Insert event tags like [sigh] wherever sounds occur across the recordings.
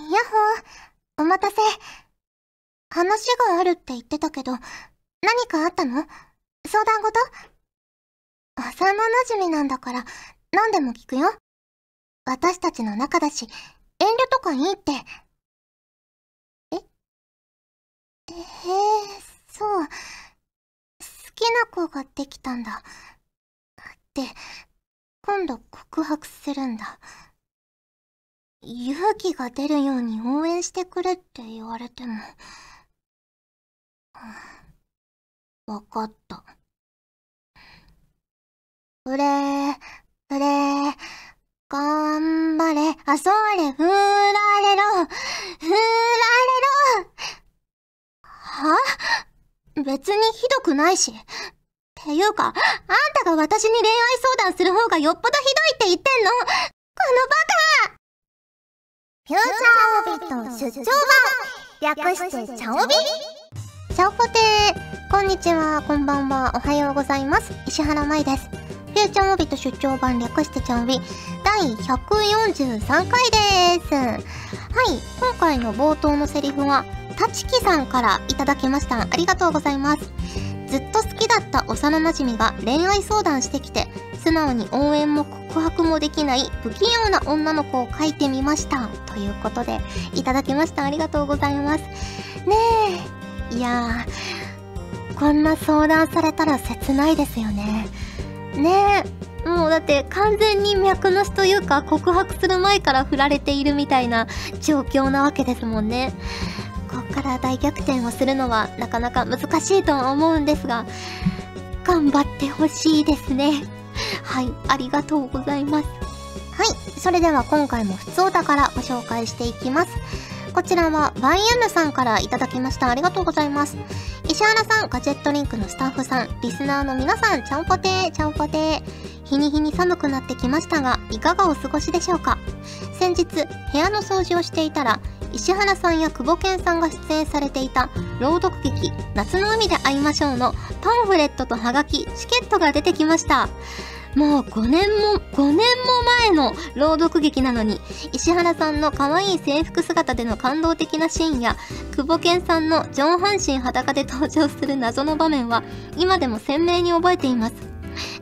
やっほーお待たせ。話があるって言ってたけど、何かあったの？相談事？幼馴染なんだから、何でも聞くよ。私たちの仲だし、遠慮とかいいって。え？へえ、そう。好きな子ができたんだ。で、今度告白するんだ。勇気が出るように応援してくれって言われても。わかった。ふれー、ふれー、頑張れ、あ、それ、ふられろ、ふられろ。は別にひどくないし。っていうか、あんたが私に恋愛相談する方がよっぽどひどいって言ってんの？このバカ！フューチャーオビット出張版略してチャオビ？チャオポテーこんにちは、こんばんは、おはようございます。石原舞です。フューチャーオビット出張版略してチャオビ第143回です。はい、今回の冒頭のセリフは、たちきさんからいただきました。ありがとうございます。ずっと好きだった幼馴染が恋愛相談してきて、素直に応援も告白もできない不器用な女の子を描いてみました。ということで、いただきました。ありがとうございます。ねえ。いやー、こんな相談されたら切ないですよね。ねえ。もうだって完全に脈なしというか告白する前から振られているみたいな状況なわけですもんね。こっから大逆転をするのはなかなか難しいとは思うんですが、頑張ってほしいですね。はい、ありがとうございます。はい、それでは今回も普通お宝ご紹介していきます。こちらはワイヤムさんからいただきました。ありがとうございます。石原さん、ガジェットリンクのスタッフさん、リスナーの皆さん、ちゃんぽてー、ちゃんぽてー。日に日に寒くなってきましたが、いかがお過ごしでしょうか？先日、部屋の掃除をしていたら、石原さんや久保健さんが出演されていた朗読劇「夏の海で会いましょう」のパンフレットとハガキチケットが出てきました。もう5年も5年も前の朗読劇なのに石原さんの可愛い制服姿での感動的なシーンや久保健さんの上半身裸で登場する謎の場面は今でも鮮明に覚えています。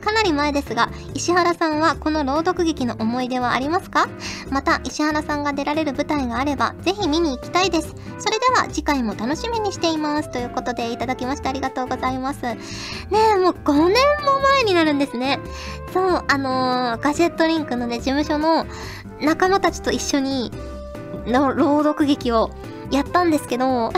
かなり前ですが、石原さんはこの朗読劇の思い出はありますか？また、石原さんが出られる舞台があれば、ぜひ見に行きたいです。それでは次回も楽しみにしています。ということでいただきましてありがとうございます。ねえ、もう5年も前になるんですね。そう、あのー、ガジェットリンクのね、事務所の仲間たちと一緒に、の朗読劇をやったんですけど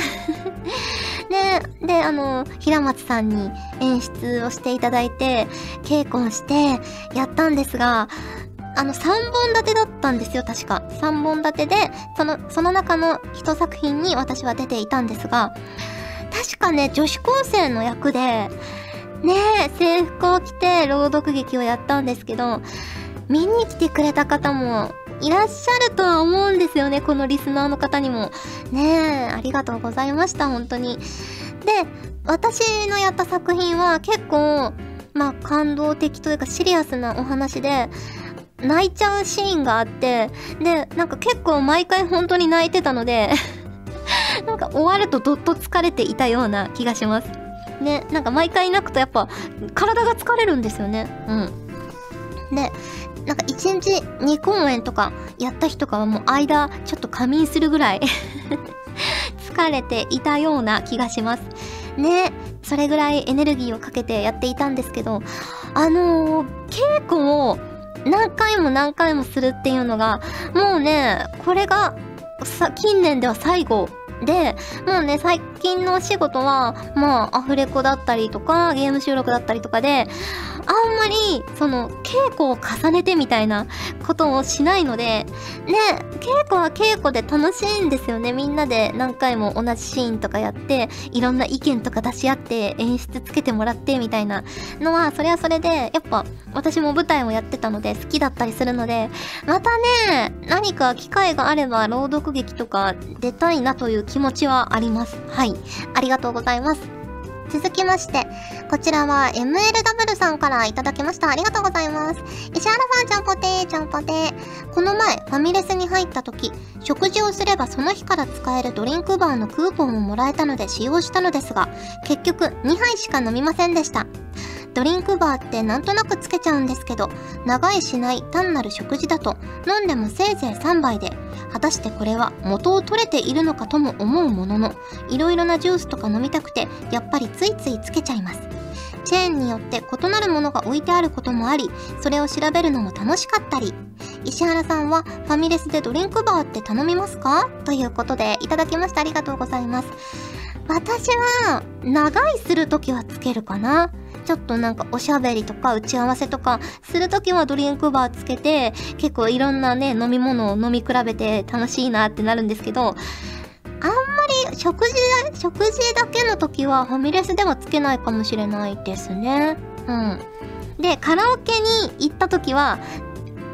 で、で、あの、平松さんに演出をしていただいて、稽古をしてやったんですが、あの、3本立てだったんですよ、確か。3本立てで、その、その中の一作品に私は出ていたんですが、確かね、女子高生の役で、ねえ、制服を着て朗読劇をやったんですけど、見に来てくれた方もいらっしゃるとは思うんですよね、このリスナーの方にも。ねえ、ありがとうございました、本当に。で、私のやった作品は結構、まあ感動的というかシリアスなお話で、泣いちゃうシーンがあって、で、なんか結構毎回本当に泣いてたので [laughs] なんか終わるとどっと疲れていたような気がします。ね、なんか毎回泣くとやっぱ体が疲れるんですよね。うん。で、なんか1日2公演とかやった日とかはもう間ちょっと仮眠するぐらい [laughs] 疲れていたような気がします。ね、それぐらいエネルギーをかけてやっていたんですけど、あのー、稽古を何回も何回もするっていうのが、もうね、これがさ近年では最後で、もうね、最近のお仕事は、まあ、アフレコだったりとか、ゲーム収録だったりとかで、あんまり、その、稽古を重ねてみたいなことをしないので、ね、稽古は稽古で楽しいんですよね。みんなで何回も同じシーンとかやって、いろんな意見とか出し合って、演出つけてもらってみたいなのは、それはそれで、やっぱ、私も舞台をやってたので、好きだったりするので、またね、何か機会があれば、朗読劇とか出たいなという気持ちはあります。はい。ありがとうございます。続きまして、こちらは MLW さんからいただきました。ありがとうございます。石原さん、ちゃんぽてー、ちゃんぽてー。この前、ファミレスに入った時、食事をすればその日から使えるドリンクバーのクーポンをもらえたので使用したのですが、結局2杯しか飲みませんでした。ドリンクバーってなんとなくつけちゃうんですけど、長いしない単なる食事だと、飲んでもせいぜい3杯で、果たしてこれは元を取れているのかとも思うものの、いろいろなジュースとか飲みたくて、やっぱりついついつけちゃいます。チェーンによって異なるものが置いてあることもあり、それを調べるのも楽しかったり。石原さんはファミレスでドリンクバーって頼みますか？ということでいただきましてありがとうございます。私は、長いするときはつけるかな。ちょっとなんかおしゃべりとか打ち合わせとかするときはドリンクバーつけて結構いろんなね飲み物を飲み比べて楽しいなってなるんですけどあんまり食事食事だけの時はファミレスではつけないかもしれないですね。うん。でカラオケに行った時は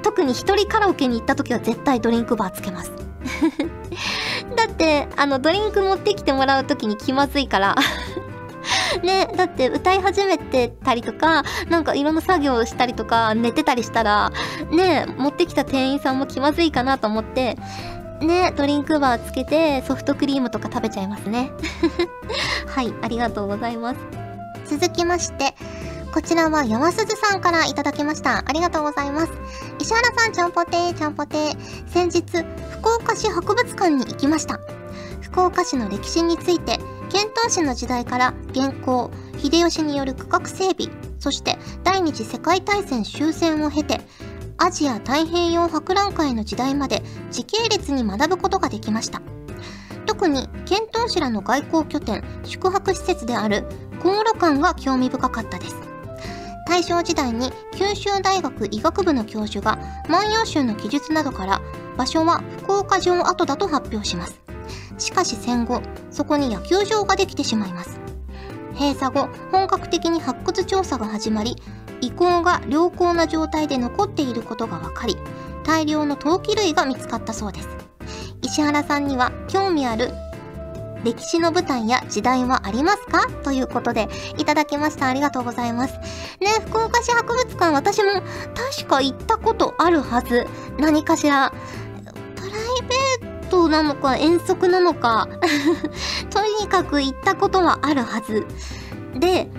特に一人カラオケに行った時は絶対ドリンクバーつけます。[laughs] だってあのドリンク持ってきてもらう時に気まずいから。ね、だって歌い始めてたりとか、なんかいろんな作業をしたりとか、寝てたりしたら、ね、持ってきた店員さんも気まずいかなと思って、ね、ドリンクバーつけてソフトクリームとか食べちゃいますね。[laughs] はい、ありがとうございます。続きまして、こちらは山鈴さんからいただきました。ありがとうございます。石原さん、ちゃんぽてー、ちゃんぽてー。先日、福岡市博物館に行きました。福岡市の歴史について遣唐使の時代から元寇、秀吉による区画整備、そして第二次世界大戦終戦を経て、アジア太平洋博覧会の時代まで時系列に学ぶことができました。特に遣唐使らの外交拠点、宿泊施設である航路館が興味深かったです。大正時代に九州大学医学部の教授が万葉集の記述などから場所は福岡城跡だと発表します。しかし戦後、そこに野球場ができてしまいます。閉鎖後、本格的に発掘調査が始まり、遺構が良好な状態で残っていることが分かり、大量の陶器類が見つかったそうです。石原さんには興味ある歴史の舞台や時代はありますか？ということで、いただきました。ありがとうございます。ね、福岡市博物館、私も確か行ったことあるはず。何かしら。プライベートなのか遠足なのか [laughs] とにかく行ったことはあるはず。で、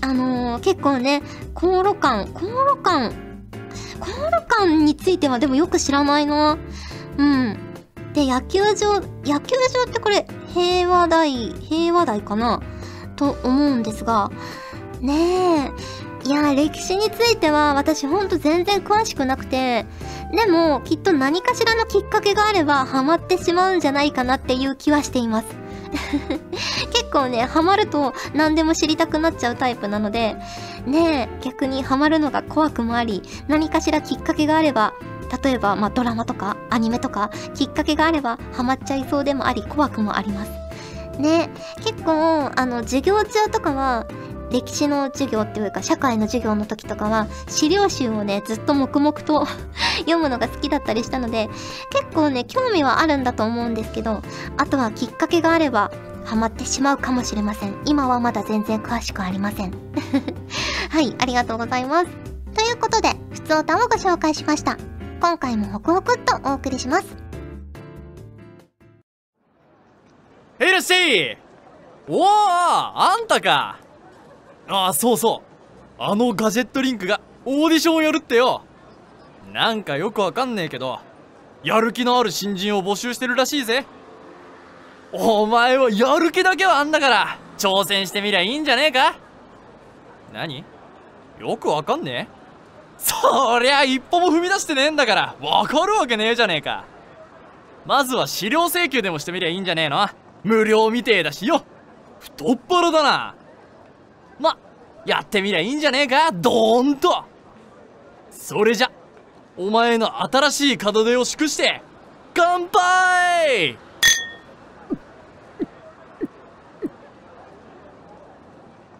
あのー、結構ね、航路館、航路館、航路館についてはでもよく知らないな。うん。で、野球場、野球場ってこれ、平和台、平和台かな？と思うんですが、ねえ、いや、歴史については私ほんと全然詳しくなくて、でも、きっと何かしらのきっかけがあれば、ハマってしまうんじゃないかなっていう気はしています。[laughs] 結構ね、ハマると何でも知りたくなっちゃうタイプなので、ねえ、逆にハマるのが怖くもあり、何かしらきっかけがあれば、例えば、まあ、ドラマとかアニメとか、きっかけがあればハマっちゃいそうでもあり、怖くもあります。ね、結構、あの、授業中とかは、歴史の授業っていうか社会の授業の時とかは資料集をねずっと黙々と [laughs] 読むのが好きだったりしたので結構ね興味はあるんだと思うんですけどあとはきっかけがあればハマってしまうかもしれません。今はまだ全然詳しくありません。[laughs] はいありがとうございます。ということでふつおたをご紹介しました。今回もホクホクっとお送りします。ヘルシー!おおあんたか!ああそうそう。あのガジェットリンクがオーディションをやるってよ。なんかよくわかんねえけどやる気のある新人を募集してるらしいぜ。お前はやる気だけはあんだから挑戦してみりゃいいんじゃねえか。何？よくわかんねえ？そりゃ一歩も踏み出してねえんだからわかるわけねえじゃねえか。まずは資料請求でもしてみりゃいいんじゃねえの。無料みてえだしよ。太っ腹だな。ま、やってみりゃいいんじゃねえか？ドーンと。それじゃ、お前の新しい門出を祝して、乾杯！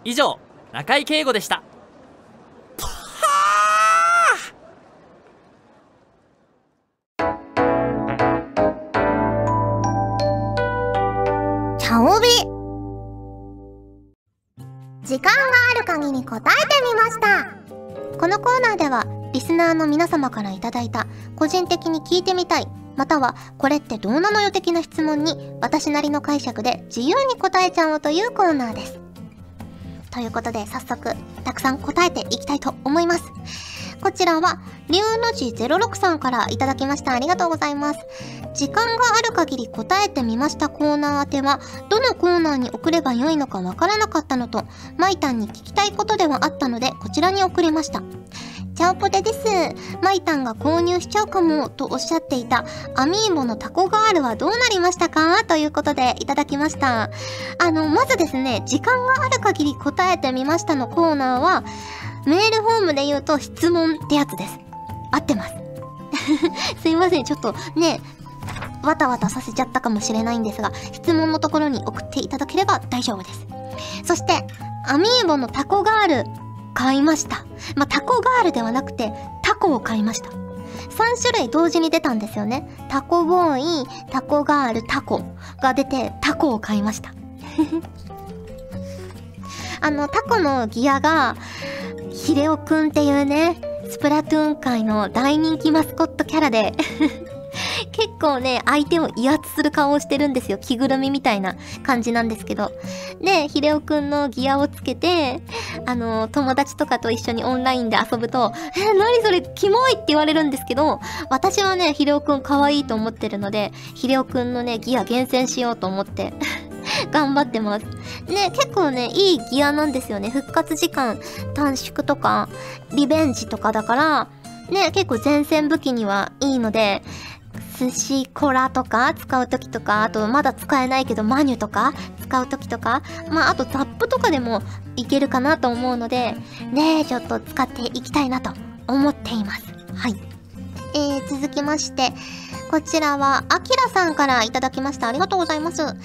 以上、中井敬吾でした。茶帯時間がある限り答えてみました。このコーナーではリスナーの皆様から頂いた個人的に聞いてみたいまたはこれってどうなのよ的な質問に私なりの解釈で自由に答えちゃおうというコーナーです。ということで早速たくさん答えていきたいと思います。こちらは、龍の字06さんからいただきました。ありがとうございます。時間がある限り答えてみましたコーナー宛ては、どのコーナーに送ればよいのかわからなかったのと、マイタンに聞きたいことではあったので、こちらに送りました。チャオポテです。マイタンが購入しちゃうかもとおっしゃっていたアミーボのタコガールはどうなりましたか？ということでいただきました。あの、まずですね、時間がある限り答えてみましたのコーナーは、メールフォームで言うと質問ってやつです。合ってます。[laughs] すいません、ちょっとね、わたわたさせちゃったかもしれないんですが、質問のところに送っていただければ大丈夫です。そして、アミーボのタコガール、買いました。まあ、タコガールではなくて、タコを買いました。3種類同時に出たんですよね。タコボーイ、タコガール、タコが出て、タコを買いました。[laughs] あの、タコのギアが、ヒレオくんっていうね、スプラトゥーン界の大人気マスコットキャラで [laughs] 結構ね、相手を威圧する顔をしてるんですよ。着ぐるみみたいな感じなんですけど。で、ヒデオくんのギアをつけて、あの、友達とかと一緒にオンラインで遊ぶと、えー、何それ、キモいって言われるんですけど、私はね、ヒデオくん可愛いと思ってるので、ヒデオくんのね、ギア厳選しようと思って頑張ってます。ね、結構ね、いいギアなんですよね。復活時間短縮とか、リベンジとかだから、ね、結構前線武器にはいいので、寿司コラとか使う時とか、あとまだ使えないけどマニュとか使う時とか、まああとザップとかでもいけるかなと思うので、ねちょっと使っていきたいなと思っています。はい。えー、続きまして、こちらは、あきらさんからいただきました。ありがとうございます。まい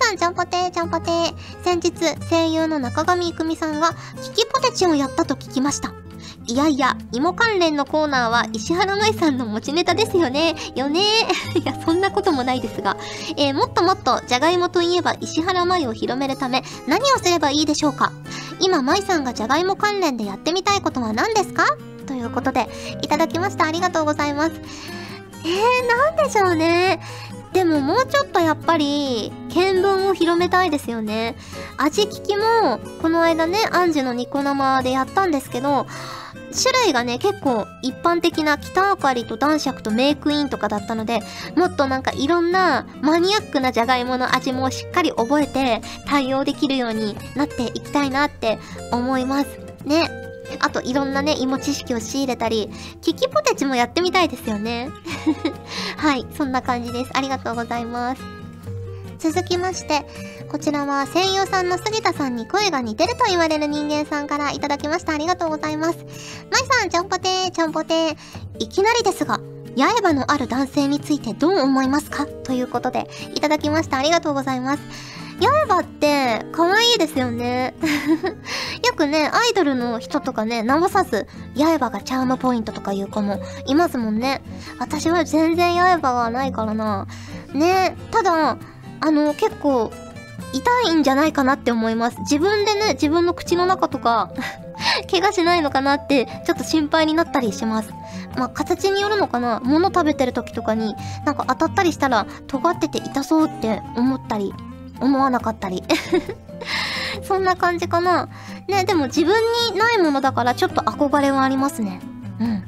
さん、ちゃんぽてー、ちゃんぽてー。先日、声優の中上郁美さんが、キキポテチをやったと聞きました。いやいや、芋関連のコーナーは石原舞さんの持ちネタですよね。よね [laughs] いや、そんなこともないですが。えー、もっともっと、じゃがいもといえば石原舞を広めるため、何をすればいいでしょうか？今、舞さんがじゃがいも関連でやってみたいことは何ですか？ということで、いただきました。ありがとうございます。えー、なんでしょうね。でももうちょっとやっぱり、見聞を広めたいですよね。味聞きも、この間ね、アンジュのニコ生でやったんですけど、種類がね、結構一般的な北あかりと男爵とメイクインとかだったので、もっとなんかいろんなマニアックなじゃがいもの味もしっかり覚えて対応できるようになっていきたいなって思います。ね。あといろんなね、芋知識を仕入れたり、キキポテチもやってみたいですよね。[laughs] はい、そんな感じです。ありがとうございます。続きまして、こちらは声優さんの杉田さんに声が似てると言われる人間さんからいただきました。ありがとうございます。まいさん、ちゃんぽてー、ちゃんぽてー。いきなりですが、刃のある男性についてどう思いますか？ということで、いただきました。ありがとうございます。刃って可愛いですよね。[laughs] よくね、アイドルの人とかね、直さず、刃がチャームポイントとかいう子もいますもんね。私は全然刃がないからな。ね、ただ、あの、結構、痛いんじゃないかなって思います。自分でね、自分の口の中とか [laughs] 怪我しないのかなって、ちょっと心配になったりします。まあ、形によるのかな物食べてる時とかに、なんか当たったりしたら、尖ってて痛そうって思ったり思わなかったり [laughs] そんな感じかな。ね、でも自分にないものだからちょっと憧れはありますね。うん。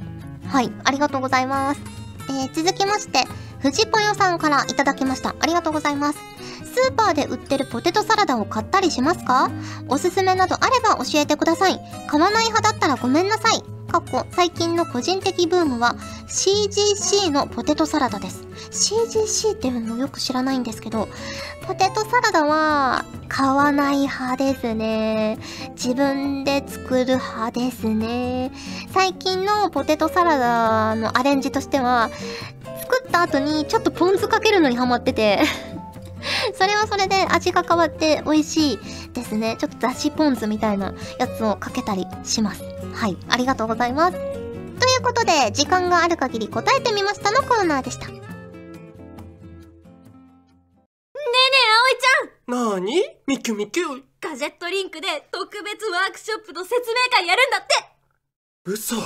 はい、ありがとうございます。えー、続きまして、藤ぽよさんからいただきました。ありがとうございます。スーパーで売ってるポテトサラダを買ったりしますか？おすすめなどあれば教えてください。買わない派だったらごめんなさい。過去、最近の個人的ブームは CGC のポテトサラダです。CGC っていうのよく知らないんですけど、ポテトサラダは買わない派ですね。自分で作る派ですね。最近のポテトサラダのアレンジとしては、作った後にちょっとポン酢かけるのにハマってて [laughs] それはそれで味が変わって美味しいですね。ちょっとだしポン酢みたいなやつをかけたりします。はい。ありがとうございます。ということで、時間がある限り答えてみましたのコーナーでした。ねえねえ、葵ちゃんなーに？みきゅみきゅガガジェットリンクで特別ワークショップの説明会やるんだって嘘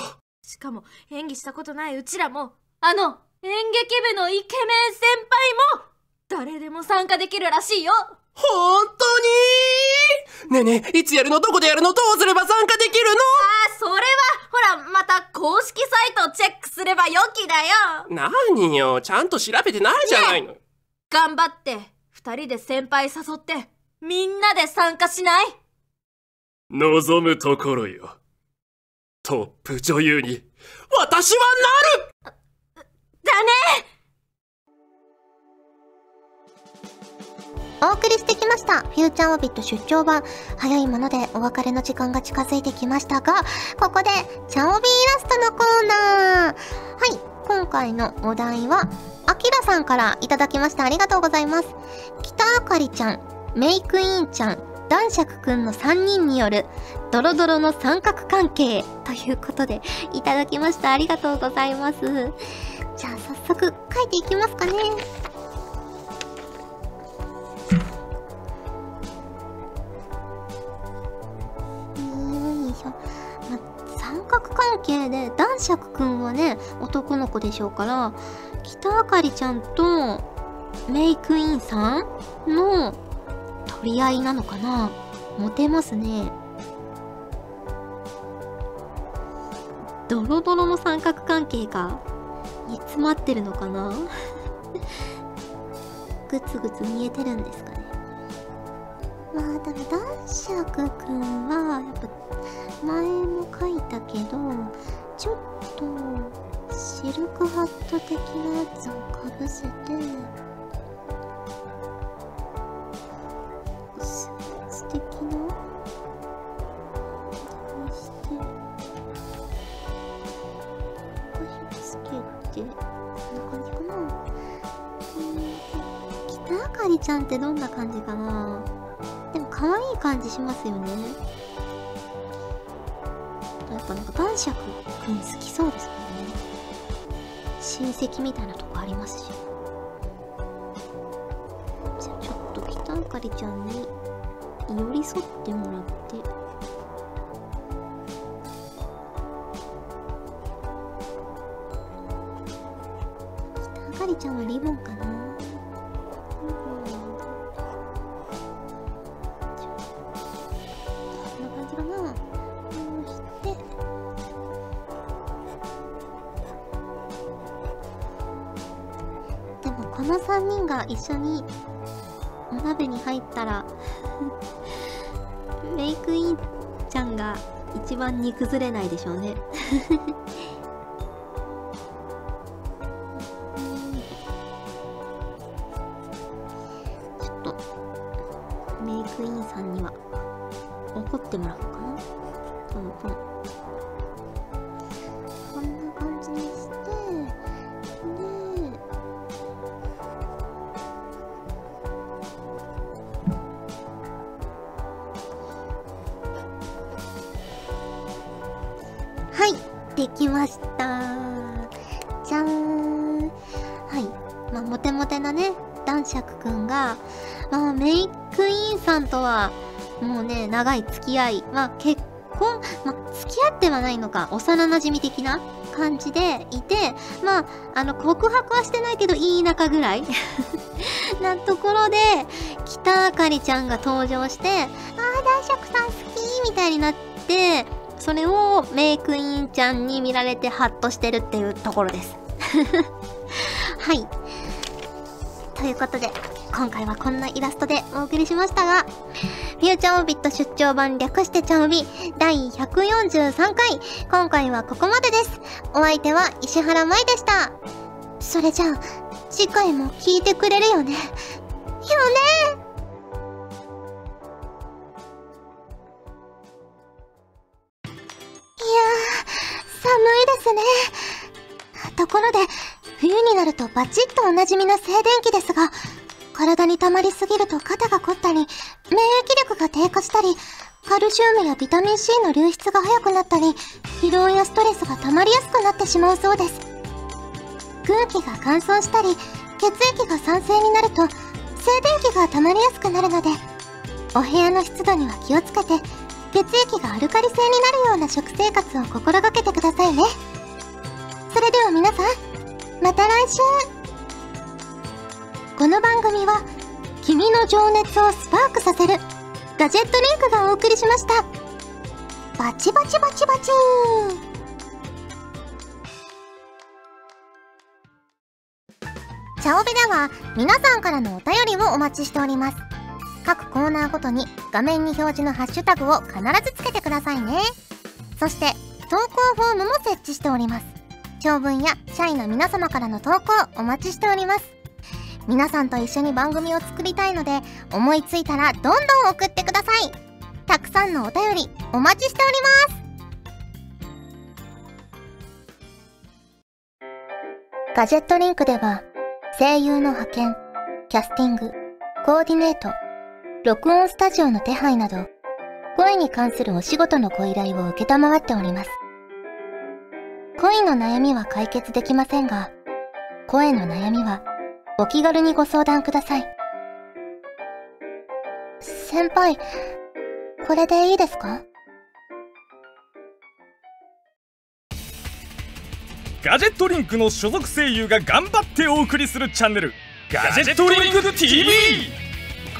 しかも演技したことないうちらもあの演劇部のイケメン先輩も誰でも参加できるらしいよ。本当に？ねえねえいつやるの？どこでやるの？どうすれば参加できるあそれはほらまた公式サイトをチェックすればよきだよ。の何よ？ちゃんと調べてないじゃないの、頑張って二人で先輩誘ってみんなで参加しない？望むところよ。トップ女優に私はなるお送りしてきました。フューチャーオビット出張版。早いものでお別れの時間が近づいてきましたが、ここで、チャオビーイラストのコーナー。はい、今回のお題は、アキラさんからいただきました。ありがとうございます。北あかりちゃん、メイクインちゃん、男爵くんの3人による、ドロドロの三角関係ということで、いただきました。ありがとうございます。じゃあ早速書いていきますかね。三角関係で、男爵くんはね、男の子でしょうから、北あかりちゃんと、メイクインさんの取り合いなのかな？モテますね。ドロドロの三角関係が煮詰まってるのかな？[laughs] グツグツ見えてるんですかね。まあでも男爵くんはやっぱ前も書いたけどちょっとシルクハット的なやつをかぶせてスーツ的なにして腰つけてこんな感じかな。うん北あかりちゃんってどんな感じかな。でも可愛い感じしますよね。ぱなんか男爵くん好きそうですもんね。親戚みたいなとこありますし。じゃあちょっと北あかりちゃんに寄り添ってもらって。北あかりちゃんはリボンかな。が一緒にお鍋に入ったら [laughs] メイクインちゃんが一番煮崩れないでしょうね。できました。じゃーん。はい。まあモテモテなね男爵くんがまあメイクインさんとはもうね長い付き合い。まあ結婚まあ付き合ってはないのか幼馴染的な感じでいてまああの告白はしてないけどいい仲ぐらい。[laughs] なところで北あかりちゃんが登場してああ男爵さん好きみたいになってそれをメイクインちゃんに見られてハッとしてるっていうところです。[laughs] はい。ということで今回はこんなイラストでお送りしましたがフューチャーオービット出張版略してチャオビ第143回。今回はここまでです。お相手は石原舞でした。それじゃあ次回も聞いてくれるよね。よね。寒いですね。ところで、冬になるとバチッとおなじみの静電気ですが、体に溜まりすぎると肩が凝ったり、免疫力が低下したり、カルシウムやビタミン C の流出が早くなったり、疲労やストレスが溜まりやすくなってしまうそうです。空気が乾燥したり、血液が酸性になると、静電気が溜まりやすくなるので、お部屋の湿度には気をつけて血液がアルカリ性になるような食生活を心がけてくださいね。それでは皆さんまた来週。この番組は君の情熱をスパークさせるガジェットリンクがお送りしました。バチバチバチバチチャオベでは皆さんからのお便りをお待ちしております。各コーナーごとに画面に表示のハッシュタグを必ずつけてくださいね。そして投稿フォームも設置しております。長文や社員の皆様からの投稿お待ちしております。皆さんと一緒に番組を作りたいので思いついたらどんどん送ってください。たくさんのお便りお待ちしております。ガジェットリンクでは声優の派遣、キャスティング、コーディネート、録音スタジオの手配など声に関するお仕事のご依頼を受けたまわっております。恋の悩みは解決できませんが、声の悩みはお気軽にご相談ください。先輩、これでいいですか？ガジェットリンクの所属声優が頑張ってお送りするチャンネルガジェットリンク TV